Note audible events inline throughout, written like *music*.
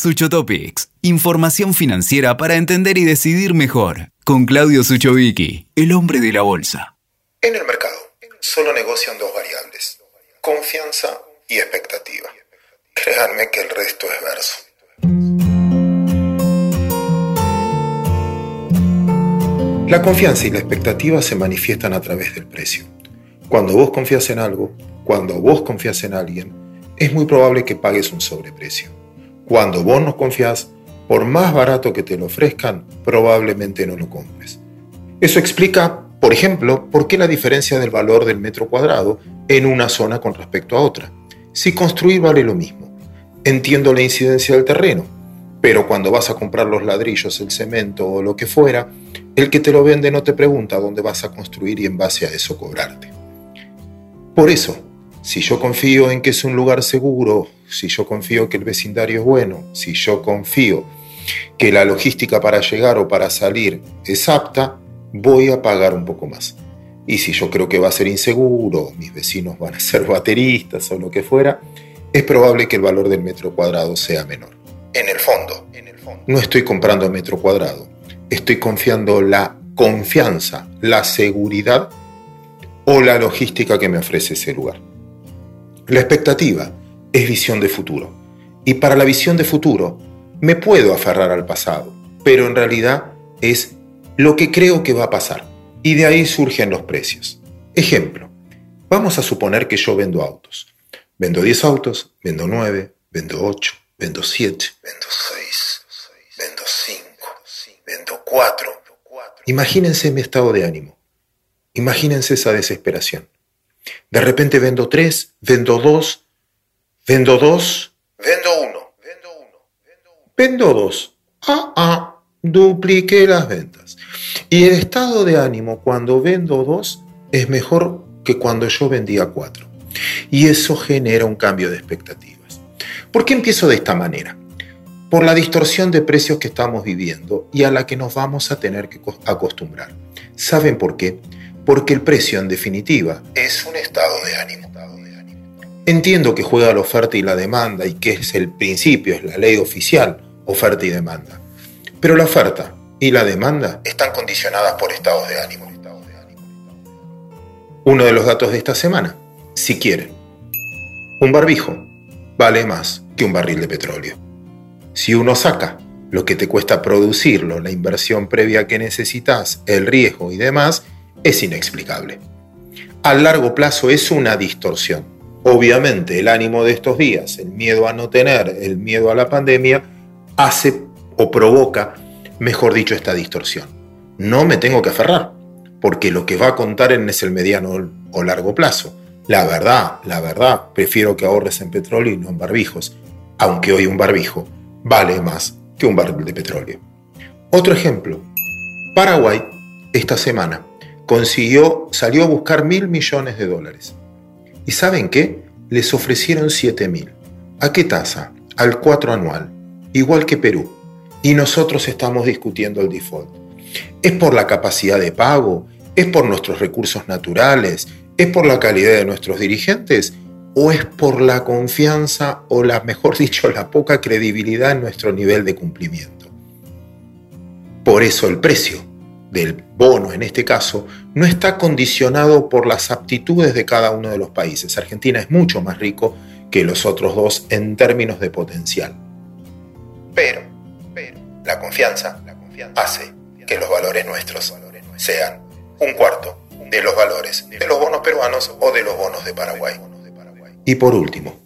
Sucho Topics, información financiera para entender y decidir mejor, con Claudio Suchovicki, el hombre de la bolsa. En el mercado, solo negocian dos variables, confianza y expectativa. Créanme que el resto es verso. La confianza y la expectativa se manifiestan a través del precio. Cuando vos confías en algo, cuando vos confías en alguien, es muy probable que pagues un sobreprecio. Cuando vos no confías, por más barato que te lo ofrezcan, probablemente no lo compres. Eso explica, por ejemplo, por qué la diferencia del valor del metro cuadrado en una zona con respecto a otra. Si construir vale lo mismo, entiendo la incidencia del terreno, pero cuando vas a comprar los ladrillos, el cemento o lo que fuera, el que te lo vende no te pregunta dónde vas a construir y en base a eso cobrarte. Por eso, si yo confío en que es un lugar seguro, si yo confío que el vecindario es bueno, si yo confío que la logística para llegar o para salir es apta, voy a pagar un poco más. Y si yo creo que va a ser inseguro, mis vecinos van a ser *laughs* bateristas o lo que fuera, es probable que el valor del metro cuadrado sea menor. En el fondo, en el fondo. no estoy comprando metro cuadrado, estoy confiando la confianza, la seguridad o la logística que me ofrece ese lugar. La expectativa es visión de futuro. Y para la visión de futuro me puedo aferrar al pasado, pero en realidad es lo que creo que va a pasar. Y de ahí surgen los precios. Ejemplo, vamos a suponer que yo vendo autos. Vendo 10 autos, vendo 9, vendo 8, vendo 7, vendo 6, vendo 5, vendo 4. Imagínense mi estado de ánimo. Imagínense esa desesperación. De repente vendo 3, vendo 2, Vendo dos. Vendo uno. Vendo uno. Vendo dos. Ah, ah. Dupliqué las ventas. Y el estado de ánimo cuando vendo dos es mejor que cuando yo vendía cuatro. Y eso genera un cambio de expectativas. ¿Por qué empiezo de esta manera? Por la distorsión de precios que estamos viviendo y a la que nos vamos a tener que acostumbrar. ¿Saben por qué? Porque el precio, en definitiva, es un estado de ánimo. Entiendo que juega la oferta y la demanda y que es el principio, es la ley oficial, oferta y demanda. Pero la oferta y la demanda están condicionadas por estados de ánimo. Uno de los datos de esta semana, si quieren. Un barbijo vale más que un barril de petróleo. Si uno saca lo que te cuesta producirlo, la inversión previa que necesitas, el riesgo y demás, es inexplicable. A largo plazo es una distorsión Obviamente el ánimo de estos días, el miedo a no tener, el miedo a la pandemia, hace o provoca, mejor dicho, esta distorsión. No me tengo que aferrar, porque lo que va a contar es el mediano o largo plazo. La verdad, la verdad, prefiero que ahorres en petróleo y no en barbijos, aunque hoy un barbijo vale más que un barril de petróleo. Otro ejemplo, Paraguay esta semana consiguió, salió a buscar mil millones de dólares ¿Y saben qué? Les ofrecieron 7.000. ¿A qué tasa? Al 4 anual, igual que Perú. Y nosotros estamos discutiendo el default. ¿Es por la capacidad de pago? ¿Es por nuestros recursos naturales? ¿Es por la calidad de nuestros dirigentes? ¿O es por la confianza o, la, mejor *laughs* dicho, la poca credibilidad en nuestro nivel de cumplimiento? Por eso el precio del bono en este caso, no está condicionado por las aptitudes de cada uno de los países. Argentina es mucho más rico que los otros dos en términos de potencial. Pero, pero la, confianza, la confianza hace que los valores nuestros sean un cuarto de los valores de los bonos peruanos o de los bonos de Paraguay. Y por último,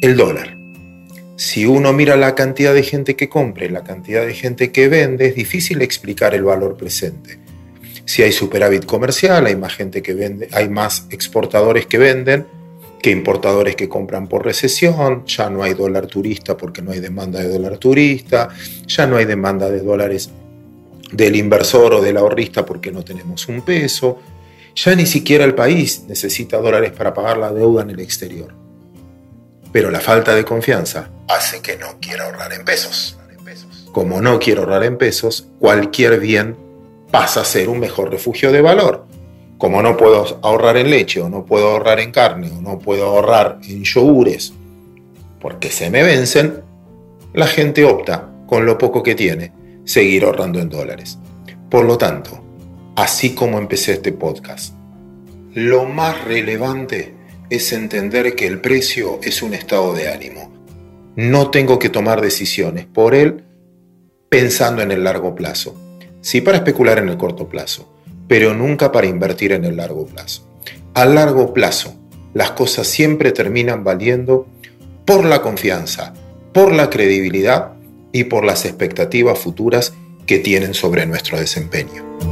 el dólar. Si uno mira la cantidad de gente que compra y la cantidad de gente que vende, es difícil explicar el valor presente. Si hay superávit comercial, hay más gente que vende, hay más exportadores que venden que importadores que compran por recesión, ya no hay dólar turista porque no hay demanda de dólar turista, ya no hay demanda de dólares del inversor o del ahorrista porque no tenemos un peso, ya ni siquiera el país necesita dólares para pagar la deuda en el exterior. Pero la falta de confianza hace que no quiera ahorrar en pesos. Como no quiero ahorrar en pesos, cualquier bien pasa a ser un mejor refugio de valor. Como no puedo ahorrar en leche, o no puedo ahorrar en carne, o no puedo ahorrar en yogures, porque se me vencen, la gente opta, con lo poco que tiene, seguir ahorrando en dólares. Por lo tanto, así como empecé este podcast, lo más relevante es entender que el precio es un estado de ánimo. No tengo que tomar decisiones por él pensando en el largo plazo. Sí para especular en el corto plazo, pero nunca para invertir en el largo plazo. A largo plazo, las cosas siempre terminan valiendo por la confianza, por la credibilidad y por las expectativas futuras que tienen sobre nuestro desempeño.